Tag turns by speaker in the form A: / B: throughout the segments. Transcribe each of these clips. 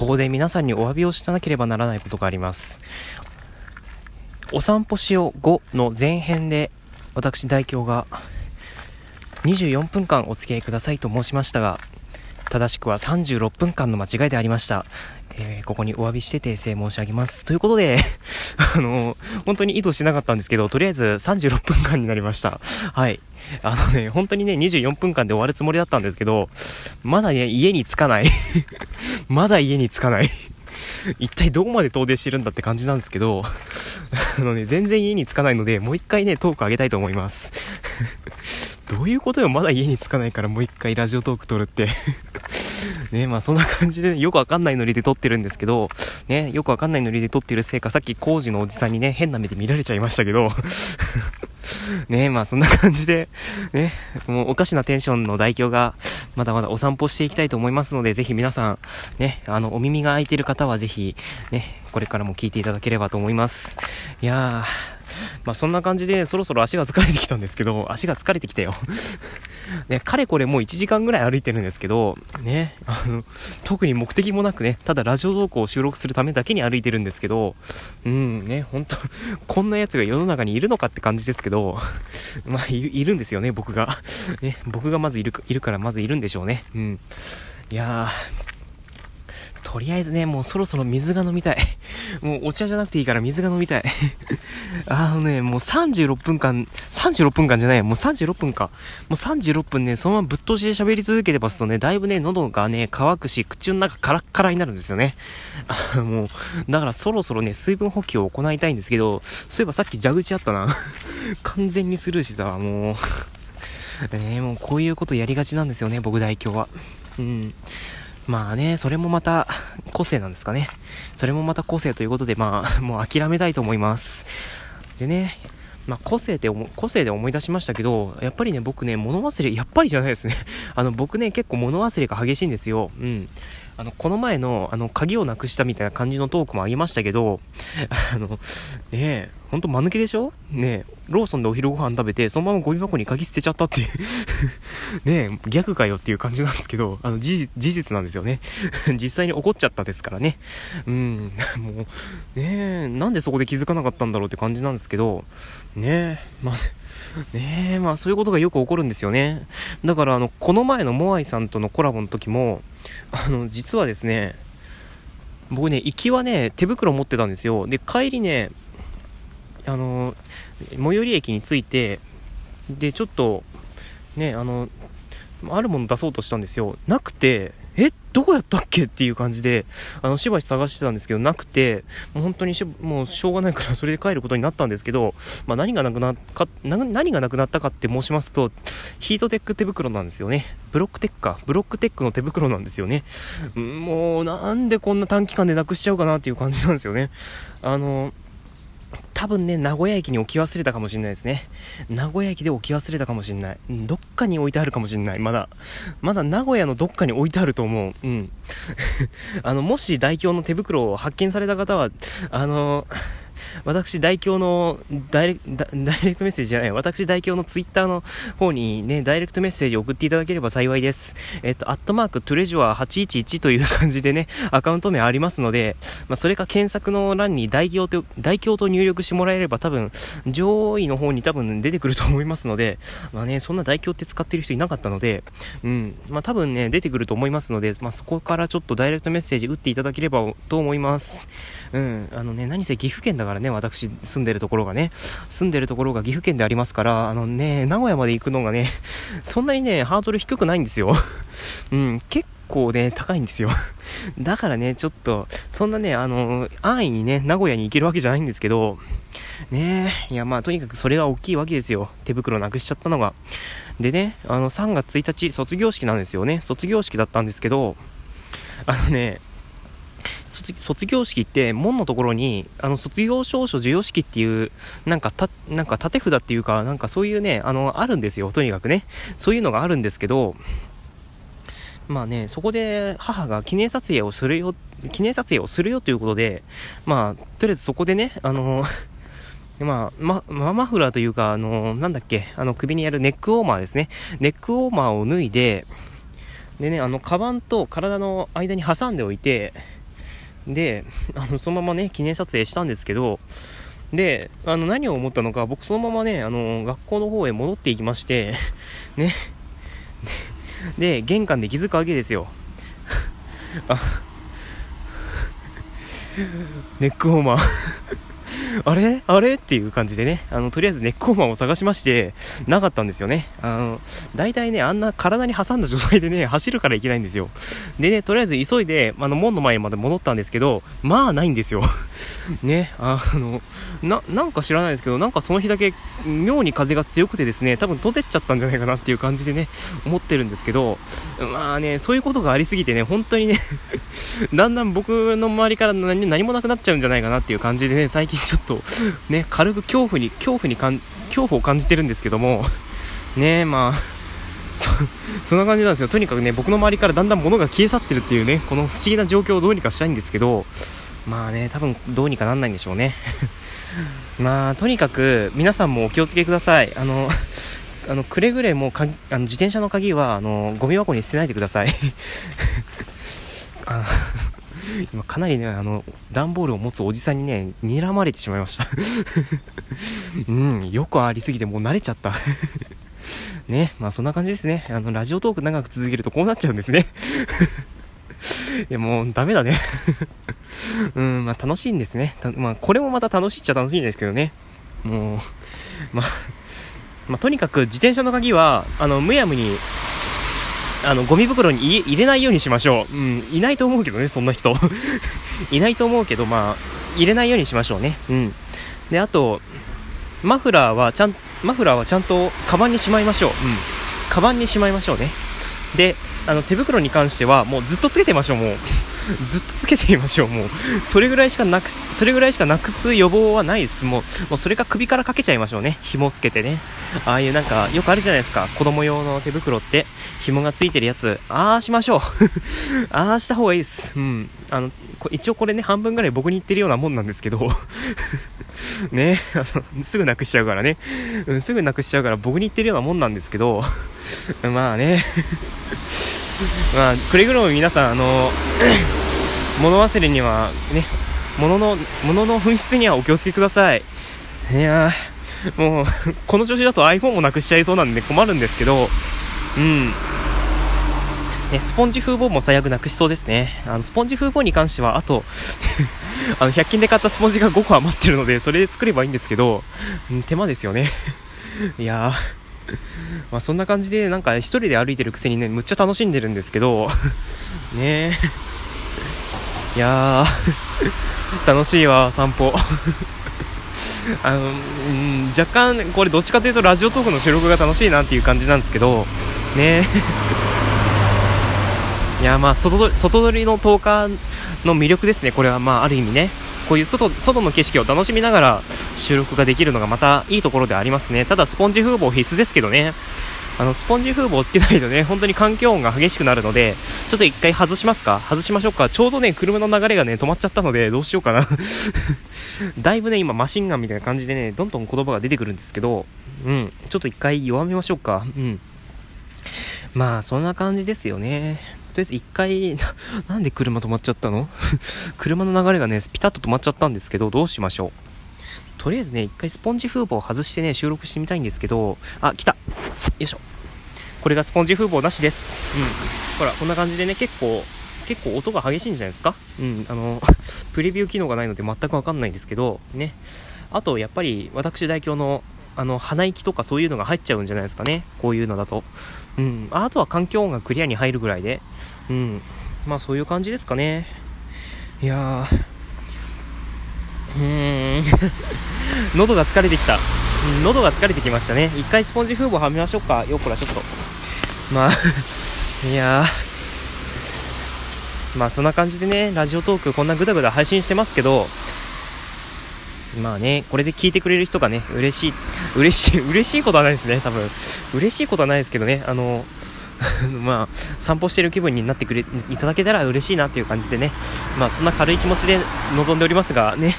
A: ここで皆さんにお詫びをしなければならないことがあります。お散歩しよう5の前編で、私代表が24分間お付き合いくださいと申しましたが、正しくは36分間の間違いでありました。えー、ここにお詫びして訂正申し上げます。ということで あの、本当に意図しなかったんですけど、とりあえず36分間になりました。はい。あのね、本当にね、24分間で終わるつもりだったんですけど、まだね、家に着かない まだ家に着かない一体どこまで遠出してるんだって感じなんですけどあのね、全然家に着かないので、もう一回ね、トーク上げたいと思いますどういうことよ。まだ家に着かないからもう一回ラジオトーク撮るって。ね、まあそんな感じで、よくわかんないノリで撮ってるんですけど、ね、よくわかんないノリで撮ってるせいか、さっき工事のおじさんにね、変な目で見られちゃいましたけど、ね、まあそんな感じで、ね、もうおかしなテンションの代表が、まだまだお散歩していきたいと思いますので、ぜひ皆さん、ね、あの、お耳が開いてる方はぜひ、ね、これからも聞いていただければと思います。いやー、まあそんな感じでそろそろ足が疲れてきたんですけど、足が疲れてきたよ ね、かれこれもう1時間ぐらい歩いてるんですけど、ね、あの、特に目的もなくね、ただラジオ投稿を収録するためだけに歩いてるんですけど、うん、ね、本当こんな奴が世の中にいるのかって感じですけど、まあいる、いるんですよね、僕が。ね、僕がまずいる、いるからまずいるんでしょうね。うん。いやー、とりあえずね、もうそろそろ水が飲みたい。もうお茶じゃなくていいから水が飲みたい。あのね、もう36分間、36分間じゃない、もう36分か。もう36分ね、そのままぶっ通しで喋り続けてますとね、だいぶね、喉がね、乾くし、口の中カラッカラになるんですよね。もう、だからそろそろね、水分補給を行いたいんですけど、そういえばさっき蛇口あったな。完全にスルーしてたわ、もう。ねもうこういうことやりがちなんですよね、僕代表は。うん。まあね、それもまた個性なんですかね。それもまた個性ということで、まあ、もう諦めたいと思います。でね、まあ、個性で個性で思い出しましたけど、やっぱりね、僕ね、物忘れ、やっぱりじゃないですね。あの、僕ね、結構物忘れが激しいんですよ。うん。あの、この前の、あの、鍵をなくしたみたいな感じのトークもあげましたけど、あの、ねえ、ほんと間抜けでしょ？ねえ、ローソンでお昼ご飯食べて、そのままゴミ箱に鍵捨てちゃったっていう ねえ、逆かよっていう感じなんですけど、あの、事実なんですよね。実際に起こっちゃったですからね。うん、もう、ねえ、なんでそこで気づかなかったんだろうって感じなんですけど、ねえ、まあ、ねえ、まあそういうことがよく起こるんですよね。だからあの、この前のモアイさんとのコラボの時も、あの、実はですね、僕ね、行きはね、手袋持ってたんですよ。で、帰りね、あの、最寄り駅に着いて、で、ちょっと、ね、あの、あるもの出そうとしたんですよ。なくて、えどこやったっけっていう感じで、あの、しばし探してたんですけど、なくて、もう本当にし、もうしょうがないからそれで帰ることになったんですけど、まあ何がなくなか、何がなくなったかって申しますと、ヒートテック手袋なんですよね。ブロックテックか。ブロックテックの手袋なんですよね。もう、なんでこんな短期間でなくしちゃうかなっていう感じなんですよね。あの、多分ね、名古屋駅に置き忘れたかもしんないですね。名古屋駅で置き忘れたかもしんない。どっかに置いてあるかもしんない。まだ。まだ名古屋のどっかに置いてあると思う。うん。あの、もし代表の手袋を発見された方は、あのー私、代表のダイレダイレクトメッセージじゃない、私、代表のツイッターの方にね、ダイレクトメッセージ送っていただければ幸いです。えっと、アットマークトレジュア811という感じでね、アカウント名ありますので、まあ、それか検索の欄に代表と、代表と入力してもらえれば多分、上位の方に多分出てくると思いますので、まあね、そんな代表って使ってる人いなかったので、うん、まあ多分ね、出てくると思いますので、まあそこからちょっとダイレクトメッセージ打っていただければと思います。うん、あのね、何せ岐阜県だからね、私住んでるところがね、住んでるところが岐阜県でありますから、あのね、名古屋まで行くのがね、そんなにね、ハードル低くないんですよ。うん、結構ね、高いんですよ。だからね、ちょっと、そんなね、あの、安易にね、名古屋に行けるわけじゃないんですけど、ねいやまあとにかくそれが大きいわけですよ。手袋なくしちゃったのが。でね、あの3月1日卒業式なんですよね。卒業式だったんですけど、あのね、卒業式って門のところにあの卒業証書授与式っていうなんかたなんか縦札っていうかなんかそういうねあのあるんですよとにかくねそういうのがあるんですけどまあねそこで母が記念撮影をするよ記念撮影をするよということでまあとりあえずそこでねあの まあ、ま、マフラーというか、あの、なんだっけ、あの、首にやるネックウォーマーですね。ネックウォーマーを脱いで、でね、あの、カバンと体の間に挟んでおいて、で、あの、そのままね、記念撮影したんですけど、で、あの、何を思ったのか、僕そのままね、あの、学校の方へ戻っていきまして、ね、で、玄関で気づくわけですよ。あ、ネックホーマーあれ？あれ？っていう感じでね、あの、とりあえずネックウォーマーを探しまして、なかったんですよね。あの、大体ね、あんな体に挟んだ状態でね、走るからいけないんですよ。でね、とりあえず急いで、あの、門の前まで戻ったんですけど、まあ、ないんですよ。ね、あの、な、なんか知らないですけど、なんかその日だけ、妙に風が強くてですね、多分飛んでっちゃったんじゃないかなっていう感じでね、思ってるんですけど、まあね、そういうことがありすぎてね、本当にね だんだん僕の周りから何もなくなっちゃうんじゃないかなっていう感じでね、最近ちょっと、ね、軽く恐怖に、恐怖にかん、恐怖を感じてるんですけども、ね、まあ、そ、そんな感じなんですよ。とにかくね、僕の周りからだんだん物が消え去ってるっていうね、この不思議な状況をどうにかしたいんですけど、まあね、多分どうにかなんないんでしょうね。まあ、とにかく皆さんもお気をつけください。あの、あのくれぐれもかあの自転車の鍵はあのゴミ箱に捨てないでください。あ今かなりねあの段ボールを持つおじさんにね睨まれてしまいました。うんよくありすぎてもう慣れちゃった。ねまあそんな感じですね。あのラジオトーク長く続けるとこうなっちゃうんですね。いやもうダメだね。うんまあ楽しいんですね。まあこれもまた楽しいっちゃ楽しいんですけどね。もう まあまあ、とにかく自転車の鍵はあのむやみにあのゴミ袋に入れないようにしましょう、うん、いないと思うけどねそんな人。いないと思うけどまあ入れないようにしましょうね。うん。であとマフラーはちゃんマフラーはちゃんとカバンにしまいましょう。うん。カバンにしまいましょうね。であの手袋に関してはもうずっとつけてましょうもう。ずっとつけてみましょうもう。それぐらいしかなくそれぐらいしかなくす予防はないですもう。もうそれか首からかけちゃいましょうね。紐つけてね。ああいうなんかよくあるじゃないですか。子供用の手袋って。紐がついてるやつ。ああしましょう。ああした方がいいです。うん。あの一応これね半分ぐらい僕に言ってるようなもんなんですけど。ね。あのすぐなくしちゃうからね、うん、すぐなくしちゃうから僕に言ってるようなもんなんですけど。まあね。まあくれぐれも皆さんあの物忘れにはね物の物の紛失にはお気をつけください。いやもう この調子だと iPhone もなくしちゃいそうなんで困るんですけどうん。ね、スポンジ風防も最悪なくしそうですね。あのスポンジ風防に関しては、あと あの、100均で買ったスポンジが5個余ってるので、それで作ればいいんですけど、手間ですよね。いや、まあそんな感じでなんか一人で歩いてるくせにねむっちゃ楽しんでるんですけど。ねいやー。楽しいわ散歩。あの、うん、若干これどっちかというとラジオトークの収録が楽しいなっていう感じなんですけどね。いやまあ外外撮りの10日の魅力ですね。これはまあある意味ね。こういう外外の景色を楽しみながら収録ができるのがまたいいところでありますね。ただスポンジ風防必須ですけどね。あのスポンジ風防をつけないとね 本当に環境音が激しくなるのでちょっと一回外しますか？外しましょうか？ちょうどね車の流れがね止まっちゃったのでどうしようかな。だいぶね今マシンガンみたいな感じでねどんどん言葉が出てくるんですけどうんちょっと一回弱めましょうか。うん。まあそんな感じですよね。とりあえず一回、なんで車止まっちゃったの？車の流れがね、ピタッと止まっちゃったんですけど、どうしましょう？とりあえずね、一回スポンジ風防を外してね、収録してみたいんですけど、あ、来た。よいしょ。これがスポンジ風防なしです。うん。ほら、こんな感じでね、結構、結構音が激しいんじゃないですか？うん、あの、プレビュー機能がないので全くわかんないんですけど、ね。あと、やっぱり、私代表の、あの、鼻息とかそういうのが入っちゃうんじゃないですかね？こういうのだと。うん。あとは環境音がクリアに入るぐらいで。うん。まあそういう感じですかね。いやー。うーん。喉が疲れてきた。うん、喉が疲れてきましたね。一回スポンジ風防はめましょうか。よっこらちょっと。まあ いや。まあそんな感じでね、ラジオトークこんなぐだぐだ配信してますけど、まあね、これで聞いてくれる人がね、嬉しい、嬉しい、嬉しいことはないですね、多分。嬉しいことはないですけどね、あの、まあ、散歩してる気分になってくれ、いただけたら嬉しいなっていう感じでね、まあ、そんな軽い気持ちで臨んでおりますが、ね、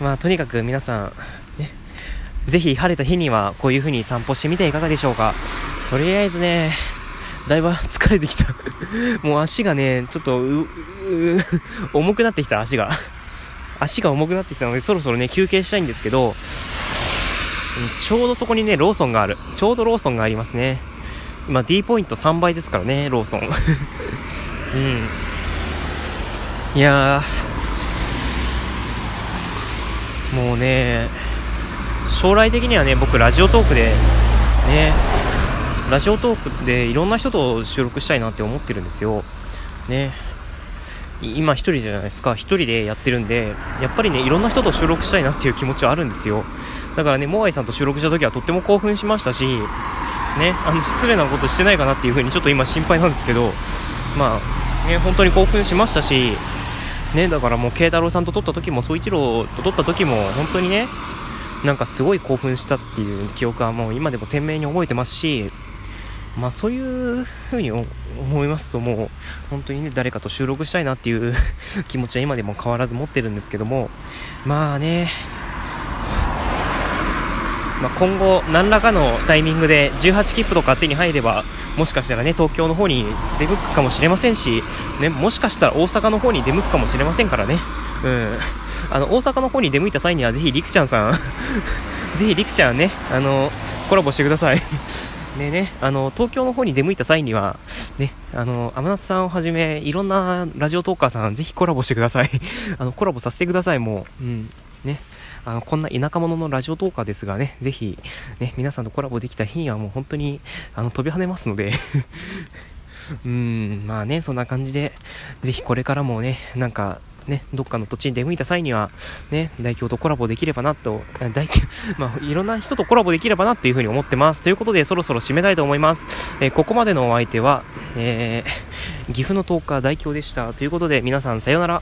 A: まあ、とにかく皆さん、ね、ぜひ晴れた日にはこういう風に散歩してみてはいかがでしょうか。とりあえずね、だいぶ疲れてきた もう足がね、ちょっと、重くなってきた、足が。足が重くなってきたので、そろそろね、休憩したいんですけど、ちょうどそこにね、ローソンがある。ちょうどローソンがありますね。今、D ポイント3倍ですからね、ローソン。うん。いやもうね、将来的にはね、僕、ラジオトークで、ね、ラジオトークでいろんな人と収録したいなって思ってるんですよ。ね。今一人じゃないですか。一人でやってるんで、やっぱりね、いろんな人と収録したいなっていう気持ちはあるんですよ。だからね、モアイさんと収録した時はとっても興奮しましたし、ね、あの、失礼なことしてないかなっていう風にちょっと今心配なんですけど、まあ、ね、本当に興奮しましたし、ね、だからもう慶太郎さんと撮った時も、総一郎と撮った時も、本当にね、なんかすごい興奮したっていう記憶はもう今でも鮮明に覚えてますし、まあそういう風に思いますともう本当にね誰かと収録したいなっていう 気持ちは今でも変わらず持ってるんですけどもまあねまあ、今後何らかのタイミングで18切符とか手に入ればもしかしたらね東京の方に出向くかもしれませんし、ね、もしかしたら大阪の方に出向くかもしれませんからね、うん、あの大阪の方に出向いた際にはぜひりくちゃんさん ぜひりくちゃんねあのコラボしてください。でね、あの、東京の方に出向いた際には、ね、あの、天夏さんをはじめ、いろんなラジオトーカーさん、ぜひコラボしてください。あの、コラボさせてください、もう。うん。ね。あの、こんな田舎者のラジオトーカーですがね、ぜひ、ね、皆さんとコラボできた日にはもう本当に、あの、飛び跳ねますので うん、まあね、そんな感じで、ぜひこれからもね、なんか、ね、どっかの土地に出向いた際には、ね、代表とコラボできればなと、大 まあ、いろんな人とコラボできればなっていうふうに思ってます。ということで、そろそろ締めたいと思います。えー、ここまでのお相手は、えー、岐阜の10日代表でした。ということで、皆さんさようなら。